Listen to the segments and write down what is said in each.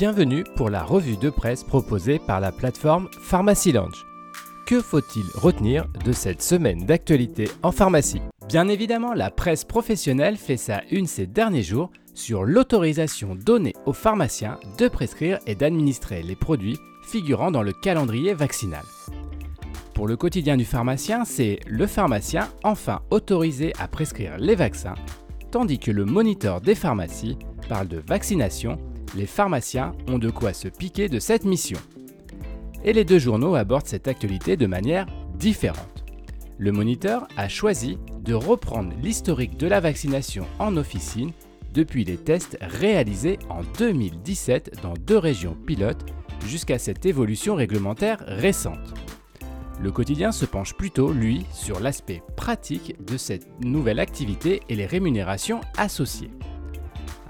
bienvenue pour la revue de presse proposée par la plateforme Pharmacy Lounge. Que faut-il retenir de cette semaine d'actualité en pharmacie? Bien évidemment, la presse professionnelle fait sa une ces derniers jours sur l'autorisation donnée aux pharmaciens de prescrire et d'administrer les produits figurant dans le calendrier vaccinal. Pour le quotidien du pharmacien, c'est le pharmacien enfin autorisé à prescrire les vaccins, tandis que le moniteur des pharmacies parle de vaccination les pharmaciens ont de quoi se piquer de cette mission. Et les deux journaux abordent cette actualité de manière différente. Le Moniteur a choisi de reprendre l'historique de la vaccination en officine depuis les tests réalisés en 2017 dans deux régions pilotes jusqu'à cette évolution réglementaire récente. Le quotidien se penche plutôt, lui, sur l'aspect pratique de cette nouvelle activité et les rémunérations associées.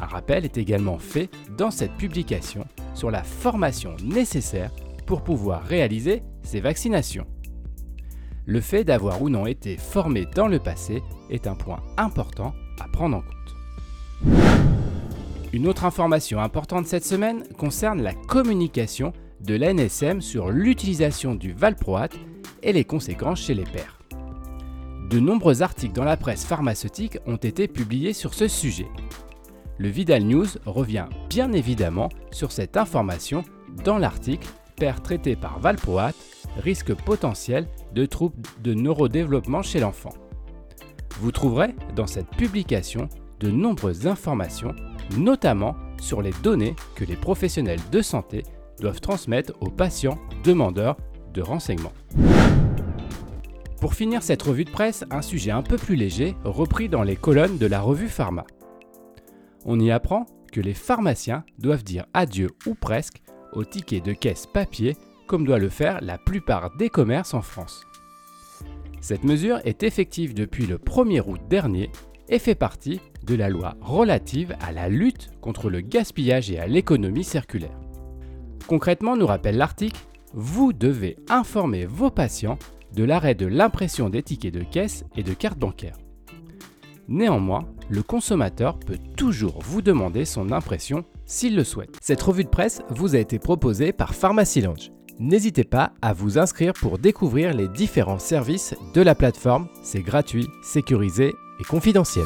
Un rappel est également fait dans cette publication sur la formation nécessaire pour pouvoir réaliser ces vaccinations. Le fait d'avoir ou non été formé dans le passé est un point important à prendre en compte. Une autre information importante cette semaine concerne la communication de l'NSM sur l'utilisation du valproate et les conséquences chez les pères. De nombreux articles dans la presse pharmaceutique ont été publiés sur ce sujet, le Vidal News revient bien évidemment sur cette information dans l'article Père traité par valproate, risque potentiel de troubles de neurodéveloppement chez l'enfant. Vous trouverez dans cette publication de nombreuses informations, notamment sur les données que les professionnels de santé doivent transmettre aux patients demandeurs de renseignements. Pour finir cette revue de presse, un sujet un peu plus léger repris dans les colonnes de la revue Pharma on y apprend que les pharmaciens doivent dire adieu ou presque aux tickets de caisse papier comme doit le faire la plupart des commerces en France. Cette mesure est effective depuis le 1er août dernier et fait partie de la loi relative à la lutte contre le gaspillage et à l'économie circulaire. Concrètement, nous rappelle l'article, vous devez informer vos patients de l'arrêt de l'impression des tickets de caisse et de cartes bancaires. Néanmoins, le consommateur peut toujours vous demander son impression s'il le souhaite. Cette revue de presse vous a été proposée par Pharmacy Lounge. N'hésitez pas à vous inscrire pour découvrir les différents services de la plateforme. C'est gratuit, sécurisé et confidentiel.